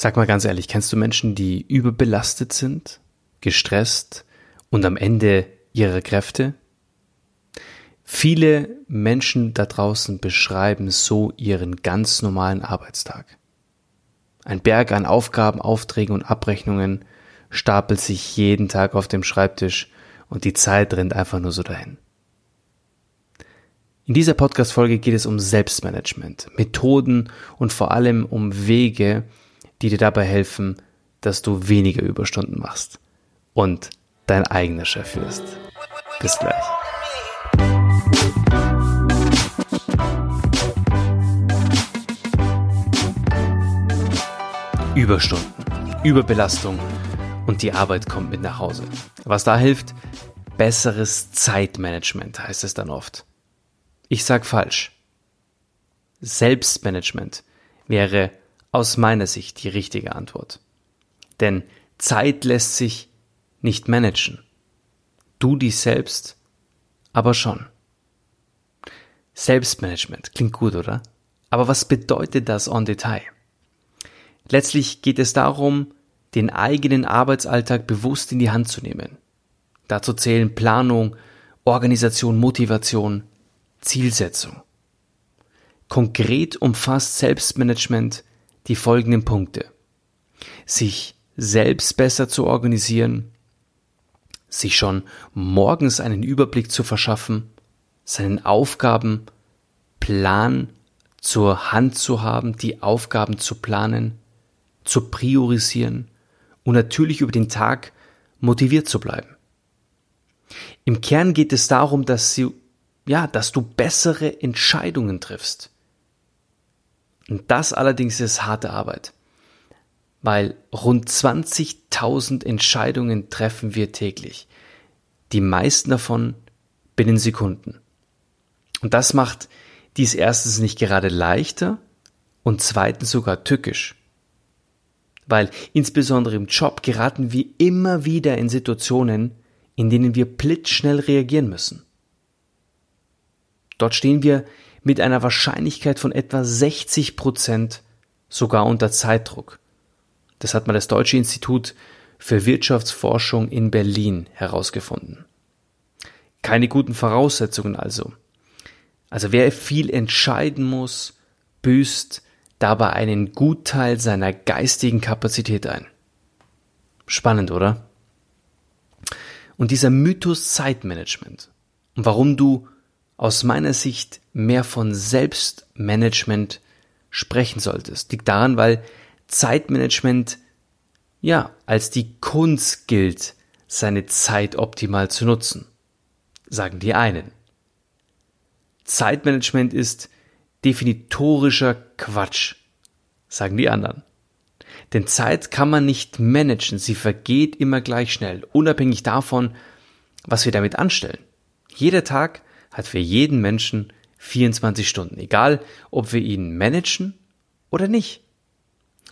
Sag mal ganz ehrlich, kennst du Menschen, die überbelastet sind, gestresst und am Ende ihrer Kräfte? Viele Menschen da draußen beschreiben so ihren ganz normalen Arbeitstag. Ein Berg an Aufgaben, Aufträgen und Abrechnungen stapelt sich jeden Tag auf dem Schreibtisch und die Zeit rennt einfach nur so dahin. In dieser Podcast-Folge geht es um Selbstmanagement, Methoden und vor allem um Wege, die dir dabei helfen, dass du weniger Überstunden machst und dein eigener Chef wirst. Bis gleich. Überstunden, Überbelastung und die Arbeit kommt mit nach Hause. Was da hilft? Besseres Zeitmanagement heißt es dann oft. Ich sag falsch. Selbstmanagement wäre aus meiner Sicht die richtige Antwort. Denn Zeit lässt sich nicht managen. Du dich selbst aber schon. Selbstmanagement klingt gut, oder? Aber was bedeutet das en Detail? Letztlich geht es darum, den eigenen Arbeitsalltag bewusst in die Hand zu nehmen. Dazu zählen Planung, Organisation, Motivation, Zielsetzung. Konkret umfasst Selbstmanagement die folgenden Punkte. Sich selbst besser zu organisieren, sich schon morgens einen Überblick zu verschaffen, seinen Aufgaben Plan zur Hand zu haben, die Aufgaben zu planen, zu priorisieren und natürlich über den Tag motiviert zu bleiben. Im Kern geht es darum, dass sie ja, dass du bessere Entscheidungen triffst. Und das allerdings ist harte Arbeit, weil rund 20.000 Entscheidungen treffen wir täglich. Die meisten davon binnen Sekunden. Und das macht dies erstens nicht gerade leichter und zweitens sogar tückisch. Weil insbesondere im Job geraten wir immer wieder in Situationen, in denen wir blitzschnell reagieren müssen. Dort stehen wir mit einer Wahrscheinlichkeit von etwa 60 Prozent sogar unter Zeitdruck. Das hat mal das Deutsche Institut für Wirtschaftsforschung in Berlin herausgefunden. Keine guten Voraussetzungen also. Also wer viel entscheiden muss, büßt dabei einen Gutteil seiner geistigen Kapazität ein. Spannend, oder? Und dieser Mythos Zeitmanagement und warum du aus meiner Sicht mehr von Selbstmanagement sprechen solltest. Liegt daran, weil Zeitmanagement ja als die Kunst gilt, seine Zeit optimal zu nutzen, sagen die einen. Zeitmanagement ist definitorischer Quatsch, sagen die anderen. Denn Zeit kann man nicht managen, sie vergeht immer gleich schnell, unabhängig davon, was wir damit anstellen. Jeder Tag hat für jeden Menschen 24 Stunden, egal ob wir ihn managen oder nicht.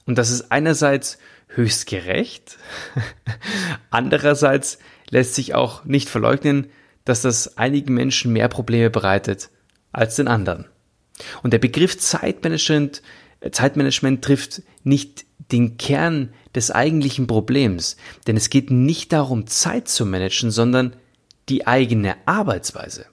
Und das ist einerseits höchst gerecht, andererseits lässt sich auch nicht verleugnen, dass das einigen Menschen mehr Probleme bereitet als den anderen. Und der Begriff Zeitmanagement, Zeitmanagement trifft nicht den Kern des eigentlichen Problems, denn es geht nicht darum, Zeit zu managen, sondern die eigene Arbeitsweise.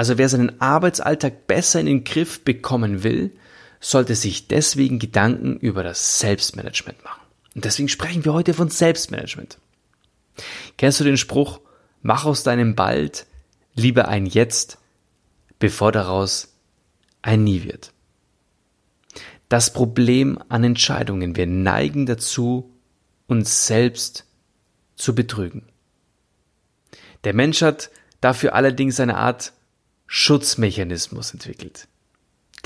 Also wer seinen Arbeitsalltag besser in den Griff bekommen will, sollte sich deswegen Gedanken über das Selbstmanagement machen. Und deswegen sprechen wir heute von Selbstmanagement. Kennst du den Spruch, mach aus deinem Bald lieber ein Jetzt, bevor daraus ein Nie wird? Das Problem an Entscheidungen, wir neigen dazu, uns selbst zu betrügen. Der Mensch hat dafür allerdings eine Art Schutzmechanismus entwickelt.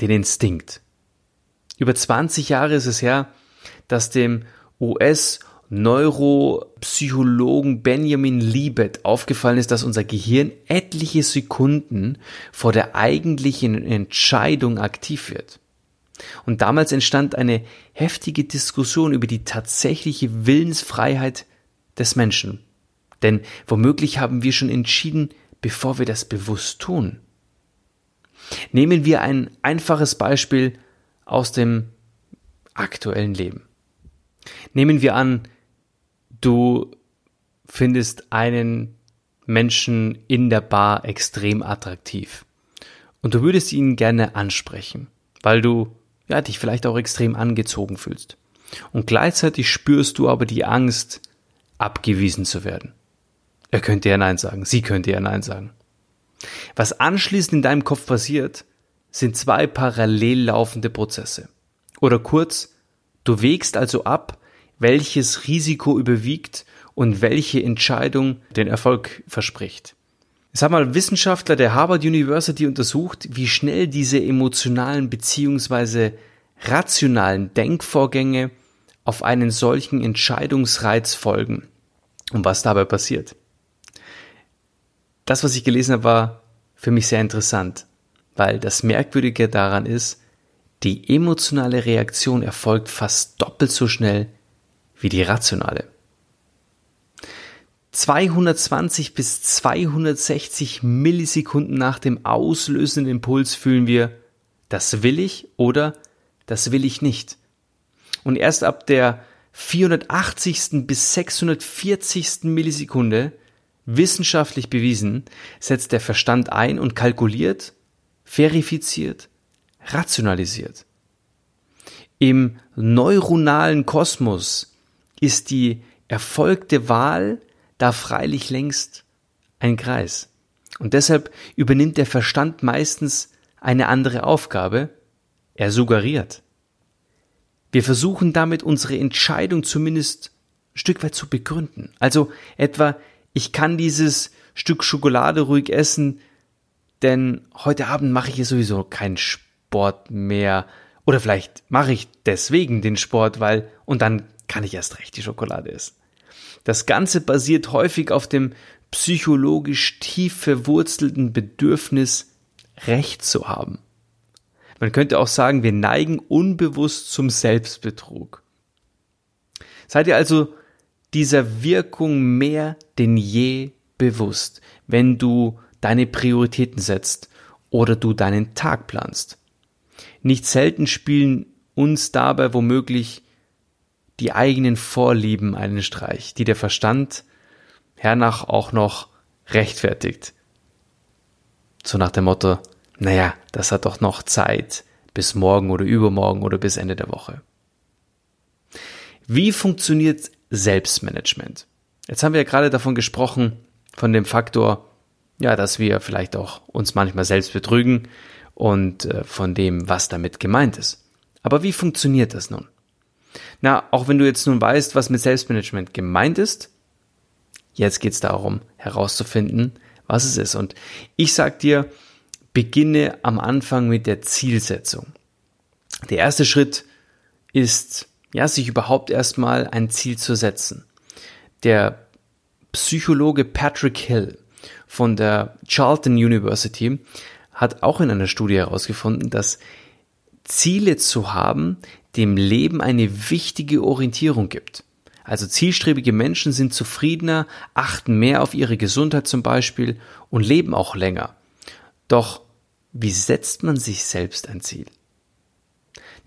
Den Instinkt. Über 20 Jahre ist es her, dass dem US Neuropsychologen Benjamin Libet aufgefallen ist, dass unser Gehirn etliche Sekunden vor der eigentlichen Entscheidung aktiv wird. Und damals entstand eine heftige Diskussion über die tatsächliche Willensfreiheit des Menschen. Denn womöglich haben wir schon entschieden, bevor wir das bewusst tun. Nehmen wir ein einfaches Beispiel aus dem aktuellen Leben. Nehmen wir an, du findest einen Menschen in der Bar extrem attraktiv und du würdest ihn gerne ansprechen, weil du ja dich vielleicht auch extrem angezogen fühlst. Und gleichzeitig spürst du aber die Angst, abgewiesen zu werden. Er könnte ja Nein sagen, sie könnte ja Nein sagen. Was anschließend in deinem Kopf passiert, sind zwei parallel laufende Prozesse. Oder kurz, du wägst also ab, welches Risiko überwiegt und welche Entscheidung den Erfolg verspricht. Es haben mal Wissenschaftler der Harvard University untersucht, wie schnell diese emotionalen bzw. rationalen Denkvorgänge auf einen solchen Entscheidungsreiz folgen und was dabei passiert. Das, was ich gelesen habe, war für mich sehr interessant, weil das Merkwürdige daran ist, die emotionale Reaktion erfolgt fast doppelt so schnell wie die rationale. 220 bis 260 Millisekunden nach dem auslösenden Impuls fühlen wir, das will ich oder das will ich nicht. Und erst ab der 480. bis 640. Millisekunde wissenschaftlich bewiesen, setzt der Verstand ein und kalkuliert, verifiziert, rationalisiert. Im neuronalen Kosmos ist die erfolgte Wahl da freilich längst ein Kreis. Und deshalb übernimmt der Verstand meistens eine andere Aufgabe, er suggeriert. Wir versuchen damit unsere Entscheidung zumindest ein Stück weit zu begründen. Also etwa, ich kann dieses Stück Schokolade ruhig essen, denn heute Abend mache ich sowieso keinen Sport mehr. Oder vielleicht mache ich deswegen den Sport, weil, und dann kann ich erst recht die Schokolade essen. Das Ganze basiert häufig auf dem psychologisch tief verwurzelten Bedürfnis, Recht zu haben. Man könnte auch sagen, wir neigen unbewusst zum Selbstbetrug. Seid ihr also dieser Wirkung mehr denn je bewusst, wenn du deine Prioritäten setzt oder du deinen Tag planst. Nicht selten spielen uns dabei womöglich die eigenen Vorlieben einen Streich, die der Verstand hernach auch noch rechtfertigt. So nach dem Motto, naja, das hat doch noch Zeit bis morgen oder übermorgen oder bis Ende der Woche. Wie funktioniert Selbstmanagement? Jetzt haben wir ja gerade davon gesprochen, von dem Faktor, ja, dass wir vielleicht auch uns manchmal selbst betrügen und äh, von dem, was damit gemeint ist. Aber wie funktioniert das nun? Na, auch wenn du jetzt nun weißt, was mit Selbstmanagement gemeint ist, jetzt geht es darum, herauszufinden, was es ist. Und ich sag dir, beginne am Anfang mit der Zielsetzung. Der erste Schritt ist, ja, sich überhaupt erstmal ein Ziel zu setzen. Der Psychologe Patrick Hill von der Charlton University hat auch in einer Studie herausgefunden, dass Ziele zu haben dem Leben eine wichtige Orientierung gibt. Also zielstrebige Menschen sind zufriedener, achten mehr auf ihre Gesundheit zum Beispiel und leben auch länger. Doch wie setzt man sich selbst ein Ziel?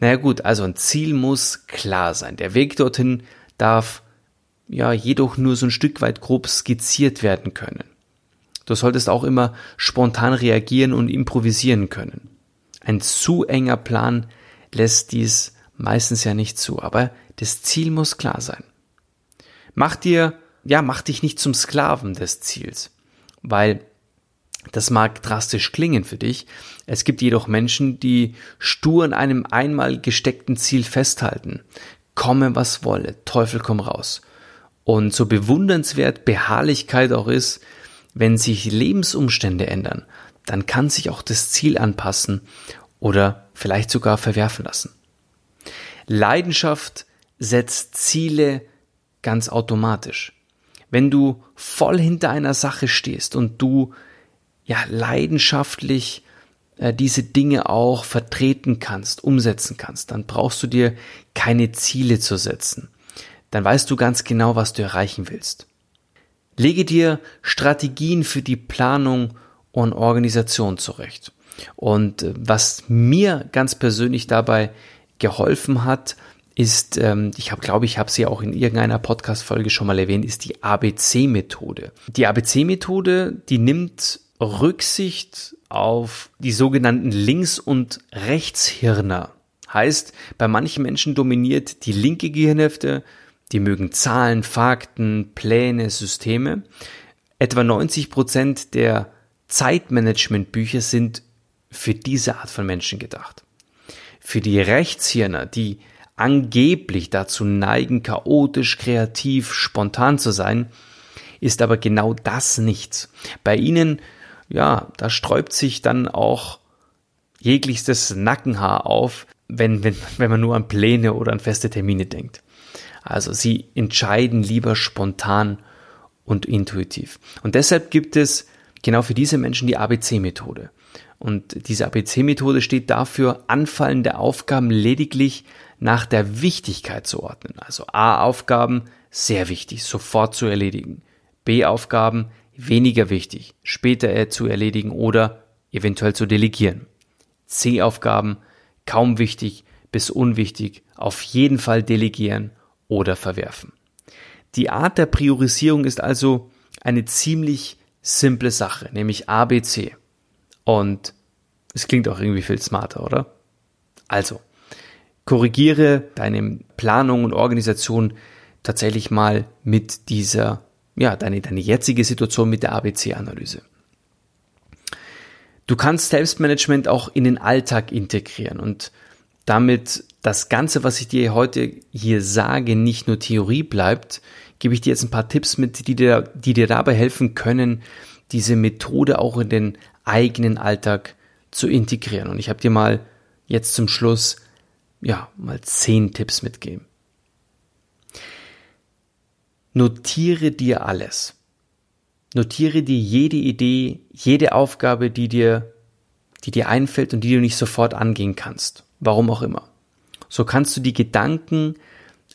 Naja gut, also ein Ziel muss klar sein. Der Weg dorthin darf ja jedoch nur so ein Stück weit grob skizziert werden können. Du solltest auch immer spontan reagieren und improvisieren können. Ein zu enger Plan lässt dies meistens ja nicht zu, aber das Ziel muss klar sein. Mach dir, ja, mach dich nicht zum Sklaven des Ziels, weil das mag drastisch klingen für dich. Es gibt jedoch Menschen, die stur an einem einmal gesteckten Ziel festhalten. Komme was wolle, Teufel komm raus. Und so bewundernswert Beharrlichkeit auch ist, wenn sich Lebensumstände ändern, dann kann sich auch das Ziel anpassen oder vielleicht sogar verwerfen lassen. Leidenschaft setzt Ziele ganz automatisch. Wenn du voll hinter einer Sache stehst und du ja leidenschaftlich äh, diese Dinge auch vertreten kannst, umsetzen kannst, dann brauchst du dir keine Ziele zu setzen. Dann weißt du ganz genau, was du erreichen willst. Lege dir Strategien für die Planung und Organisation zurecht. Und äh, was mir ganz persönlich dabei geholfen hat, ist, ähm, ich habe, glaube ich, habe sie auch in irgendeiner Podcast-Folge schon mal erwähnt, ist die ABC-Methode. Die ABC-Methode, die nimmt Rücksicht auf die sogenannten Links- und Rechtshirner. Heißt, bei manchen Menschen dominiert die linke Gehirnhälfte, die mögen Zahlen, Fakten, Pläne, Systeme. Etwa 90 Prozent der Zeitmanagement-Bücher sind für diese Art von Menschen gedacht. Für die Rechtshirner, die angeblich dazu neigen, chaotisch, kreativ, spontan zu sein, ist aber genau das nichts. Bei ihnen, ja, da sträubt sich dann auch jeglichstes Nackenhaar auf, wenn, wenn, wenn man nur an Pläne oder an feste Termine denkt. Also sie entscheiden lieber spontan und intuitiv. Und deshalb gibt es genau für diese Menschen die ABC-Methode. Und diese ABC-Methode steht dafür, anfallende Aufgaben lediglich nach der Wichtigkeit zu ordnen. Also A-Aufgaben, sehr wichtig, sofort zu erledigen. B-Aufgaben, weniger wichtig, später zu erledigen oder eventuell zu delegieren. C-Aufgaben, kaum wichtig bis unwichtig, auf jeden Fall delegieren oder verwerfen. Die Art der Priorisierung ist also eine ziemlich simple Sache, nämlich ABC. Und es klingt auch irgendwie viel smarter, oder? Also, korrigiere deine Planung und Organisation tatsächlich mal mit dieser, ja, deine, deine jetzige Situation mit der ABC-Analyse. Du kannst Selbstmanagement auch in den Alltag integrieren und damit das Ganze, was ich dir heute hier sage, nicht nur Theorie bleibt, gebe ich dir jetzt ein paar Tipps mit, die dir, die dir dabei helfen können, diese Methode auch in den eigenen Alltag zu integrieren. Und ich habe dir mal jetzt zum Schluss, ja, mal zehn Tipps mitgeben. Notiere dir alles. Notiere dir jede Idee, jede Aufgabe, die dir, die dir einfällt und die du nicht sofort angehen kannst. Warum auch immer. So kannst du die Gedanken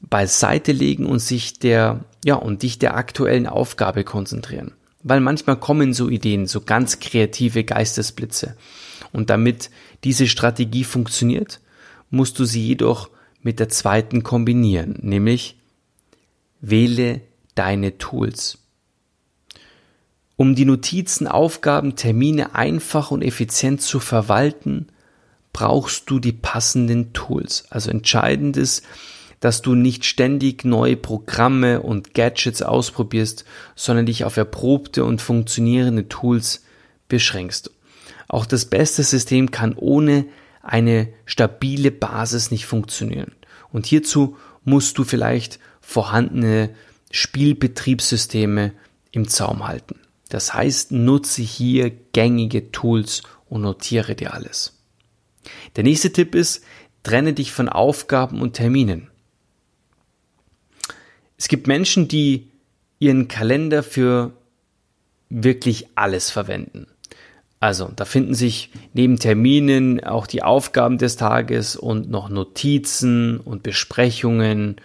beiseite legen und sich der, ja, und dich der aktuellen Aufgabe konzentrieren. Weil manchmal kommen so Ideen, so ganz kreative Geistesblitze. Und damit diese Strategie funktioniert, musst du sie jedoch mit der zweiten kombinieren, nämlich wähle deine Tools. Um die Notizen, Aufgaben, Termine einfach und effizient zu verwalten, brauchst du die passenden Tools. Also entscheidend ist, dass du nicht ständig neue Programme und Gadgets ausprobierst, sondern dich auf erprobte und funktionierende Tools beschränkst. Auch das beste System kann ohne eine stabile Basis nicht funktionieren. Und hierzu musst du vielleicht vorhandene Spielbetriebssysteme im Zaum halten. Das heißt, nutze hier gängige Tools und notiere dir alles. Der nächste Tipp ist, trenne dich von Aufgaben und Terminen. Es gibt Menschen, die ihren Kalender für wirklich alles verwenden. Also, da finden sich neben Terminen auch die Aufgaben des Tages und noch Notizen und Besprechungen.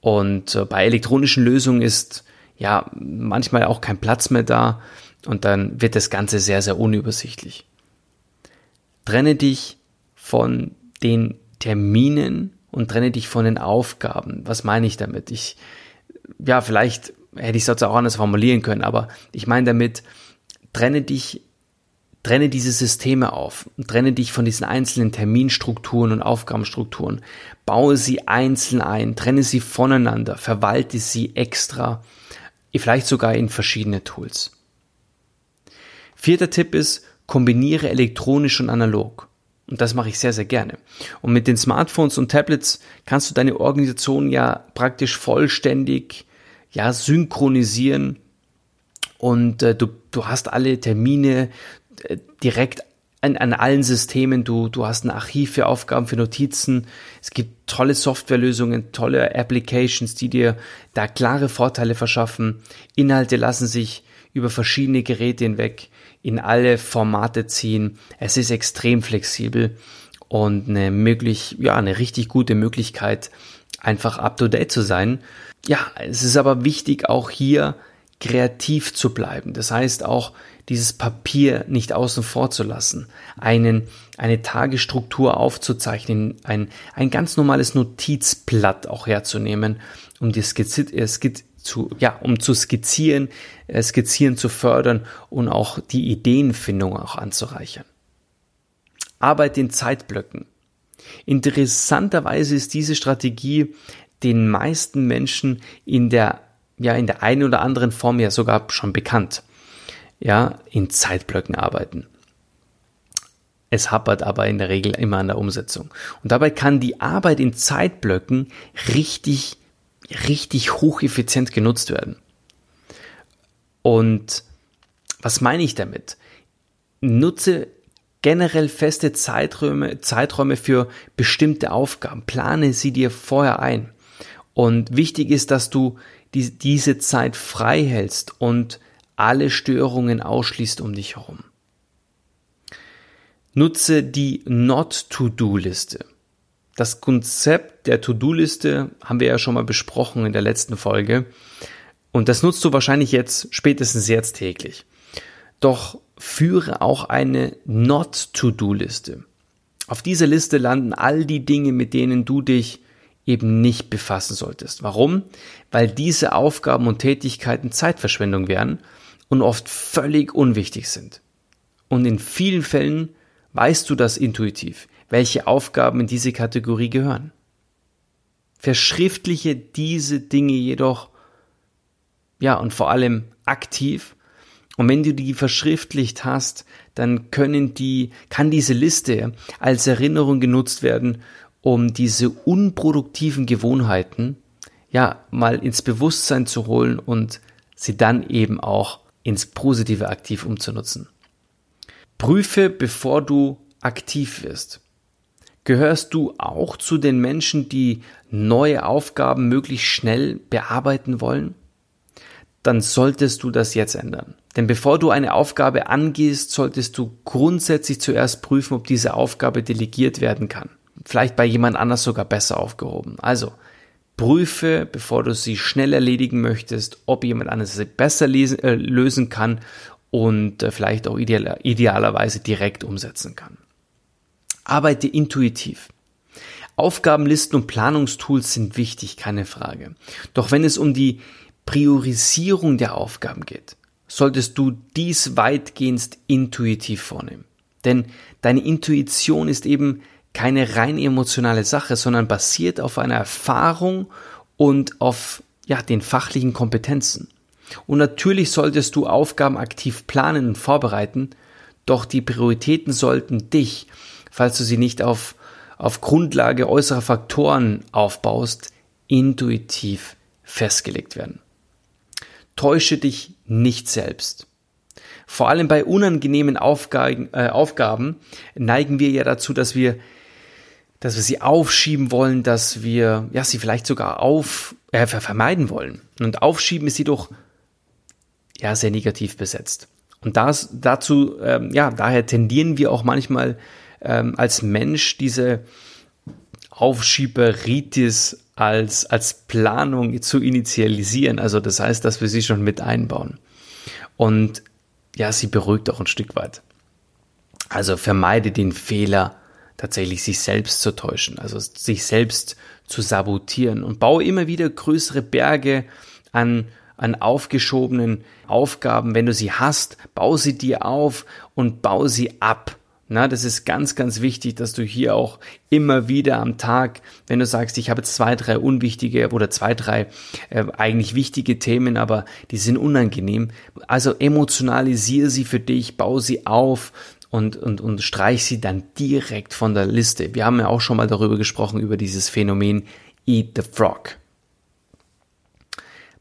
Und äh, bei elektronischen Lösungen ist ja manchmal auch kein Platz mehr da und dann wird das Ganze sehr, sehr unübersichtlich. Trenne dich von den Terminen und trenne dich von den Aufgaben. Was meine ich damit? Ich, ja, vielleicht hätte ich es auch anders formulieren können, aber ich meine damit, trenne dich, trenne diese Systeme auf trenne dich von diesen einzelnen Terminstrukturen und Aufgabenstrukturen. Baue sie einzeln ein, trenne sie voneinander, verwalte sie extra, vielleicht sogar in verschiedene Tools. Vierter Tipp ist, kombiniere elektronisch und analog. Und das mache ich sehr, sehr gerne. Und mit den Smartphones und Tablets kannst du deine Organisation ja praktisch vollständig ja, synchronisieren. Und äh, du, du hast alle Termine direkt an, an allen Systemen. Du, du hast ein Archiv für Aufgaben, für Notizen. Es gibt tolle Softwarelösungen, tolle Applications, die dir da klare Vorteile verschaffen. Inhalte lassen sich über verschiedene Geräte hinweg in alle Formate ziehen. Es ist extrem flexibel und eine möglich, ja, eine richtig gute Möglichkeit, einfach up to date zu sein. Ja, es ist aber wichtig, auch hier kreativ zu bleiben. Das heißt auch, dieses Papier nicht außen vor zu lassen, einen, eine Tagesstruktur aufzuzeichnen, ein, ein ganz normales Notizblatt auch herzunehmen, um die Skizze, äh, Skizze zu, ja, um zu skizzieren, äh, skizzieren zu fördern und auch die Ideenfindung auch anzureichern. Arbeit in Zeitblöcken. Interessanterweise ist diese Strategie den meisten Menschen in der, ja, in der einen oder anderen Form ja sogar schon bekannt. Ja, in Zeitblöcken arbeiten. Es happert aber in der Regel immer an der Umsetzung. Und dabei kann die Arbeit in Zeitblöcken richtig, richtig hocheffizient genutzt werden. Und was meine ich damit? Nutze generell feste Zeiträume, Zeiträume für bestimmte Aufgaben. Plane sie dir vorher ein. Und wichtig ist, dass du die, diese Zeit frei hältst und alle Störungen ausschließt um dich herum. Nutze die Not-To-Do-Liste. Das Konzept der To-Do-Liste haben wir ja schon mal besprochen in der letzten Folge. Und das nutzt du wahrscheinlich jetzt spätestens jetzt täglich. Doch führe auch eine Not-To-Do-Liste. Auf dieser Liste landen all die Dinge, mit denen du dich eben nicht befassen solltest. Warum? Weil diese Aufgaben und Tätigkeiten Zeitverschwendung wären und oft völlig unwichtig sind. Und in vielen Fällen weißt du das intuitiv, welche Aufgaben in diese Kategorie gehören. Verschriftliche diese Dinge jedoch, ja, und vor allem aktiv und wenn du die verschriftlicht hast, dann können die, kann diese Liste als Erinnerung genutzt werden, um diese unproduktiven Gewohnheiten, ja, mal ins Bewusstsein zu holen und sie dann eben auch ins Positive aktiv umzunutzen. Prüfe, bevor du aktiv wirst. Gehörst du auch zu den Menschen, die neue Aufgaben möglichst schnell bearbeiten wollen? Dann solltest du das jetzt ändern. Denn bevor du eine Aufgabe angehst, solltest du grundsätzlich zuerst prüfen, ob diese Aufgabe delegiert werden kann. Vielleicht bei jemand anders sogar besser aufgehoben. Also, prüfe, bevor du sie schnell erledigen möchtest, ob jemand anderes sie besser lesen, äh, lösen kann und äh, vielleicht auch ideal, idealerweise direkt umsetzen kann. Arbeite intuitiv. Aufgabenlisten und Planungstools sind wichtig, keine Frage. Doch wenn es um die Priorisierung der Aufgaben geht, solltest du dies weitgehend intuitiv vornehmen. Denn deine Intuition ist eben keine rein emotionale Sache, sondern basiert auf einer Erfahrung und auf ja, den fachlichen Kompetenzen. Und natürlich solltest du Aufgaben aktiv planen und vorbereiten, doch die Prioritäten sollten dich, falls du sie nicht auf, auf Grundlage äußerer Faktoren aufbaust, intuitiv festgelegt werden. Täusche dich nicht selbst. Vor allem bei unangenehmen Aufgaben, äh, Aufgaben neigen wir ja dazu, dass wir, dass wir sie aufschieben wollen, dass wir ja sie vielleicht sogar auf äh, vermeiden wollen. Und aufschieben ist jedoch ja sehr negativ besetzt. Und das, dazu, ähm, ja, daher tendieren wir auch manchmal ähm, als Mensch diese Aufschieberitis als, als Planung zu initialisieren. Also das heißt, dass wir sie schon mit einbauen. Und ja, sie beruhigt auch ein Stück weit. Also vermeide den Fehler, tatsächlich sich selbst zu täuschen, also sich selbst zu sabotieren und baue immer wieder größere Berge an, an aufgeschobenen Aufgaben. Wenn du sie hast, baue sie dir auf und baue sie ab. Na, das ist ganz, ganz wichtig, dass du hier auch immer wieder am Tag, wenn du sagst, ich habe zwei, drei unwichtige oder zwei, drei äh, eigentlich wichtige Themen, aber die sind unangenehm. Also emotionalisiere sie für dich, baue sie auf und, und, und streich sie dann direkt von der Liste. Wir haben ja auch schon mal darüber gesprochen, über dieses Phänomen Eat the Frog.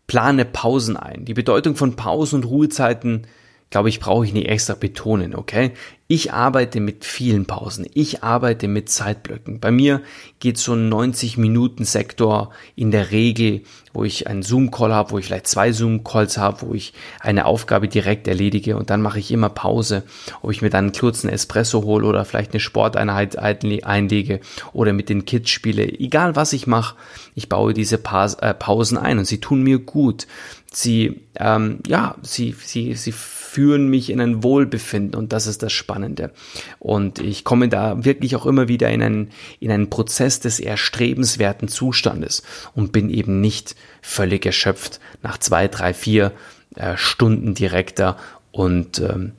Plane Pausen ein. Die Bedeutung von Pausen und Ruhezeiten glaube ich, brauche ich nicht extra betonen, okay? Ich arbeite mit vielen Pausen. Ich arbeite mit Zeitblöcken. Bei mir geht so ein 90-Minuten-Sektor in der Regel, wo ich einen Zoom-Call habe, wo ich vielleicht zwei Zoom-Calls habe, wo ich eine Aufgabe direkt erledige und dann mache ich immer Pause, ob ich mir dann einen kurzen Espresso hole oder vielleicht eine Sporteinheit einlege oder mit den Kids spiele. Egal was ich mache, ich baue diese äh, Pausen ein und sie tun mir gut. Sie, ähm, ja, sie, sie, sie führen mich in ein Wohlbefinden und das ist das Spannende. Und ich komme da wirklich auch immer wieder in einen, in einen Prozess des erstrebenswerten Zustandes und bin eben nicht völlig erschöpft nach zwei, drei, vier äh, Stunden direkter und ähm,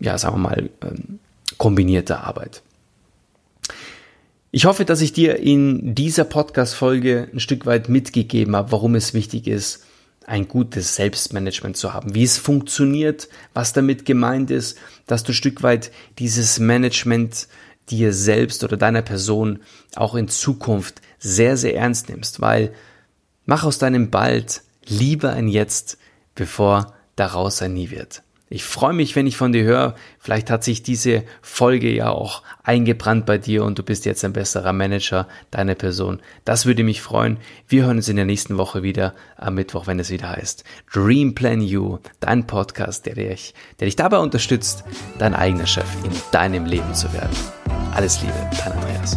ja, sagen wir mal, ähm, kombinierter Arbeit. Ich hoffe, dass ich dir in dieser Podcast-Folge ein Stück weit mitgegeben habe, warum es wichtig ist, ein gutes Selbstmanagement zu haben, wie es funktioniert, was damit gemeint ist, dass du ein Stück weit dieses Management dir selbst oder deiner Person auch in Zukunft sehr, sehr ernst nimmst, weil mach aus deinem Bald lieber ein Jetzt, bevor daraus ein Nie wird. Ich freue mich, wenn ich von dir höre. Vielleicht hat sich diese Folge ja auch eingebrannt bei dir und du bist jetzt ein besserer Manager deiner Person. Das würde mich freuen. Wir hören uns in der nächsten Woche wieder am Mittwoch, wenn es wieder heißt Dream Plan You, dein Podcast, der dich, der dich dabei unterstützt, dein eigener Chef in deinem Leben zu werden. Alles Liebe, dein Andreas.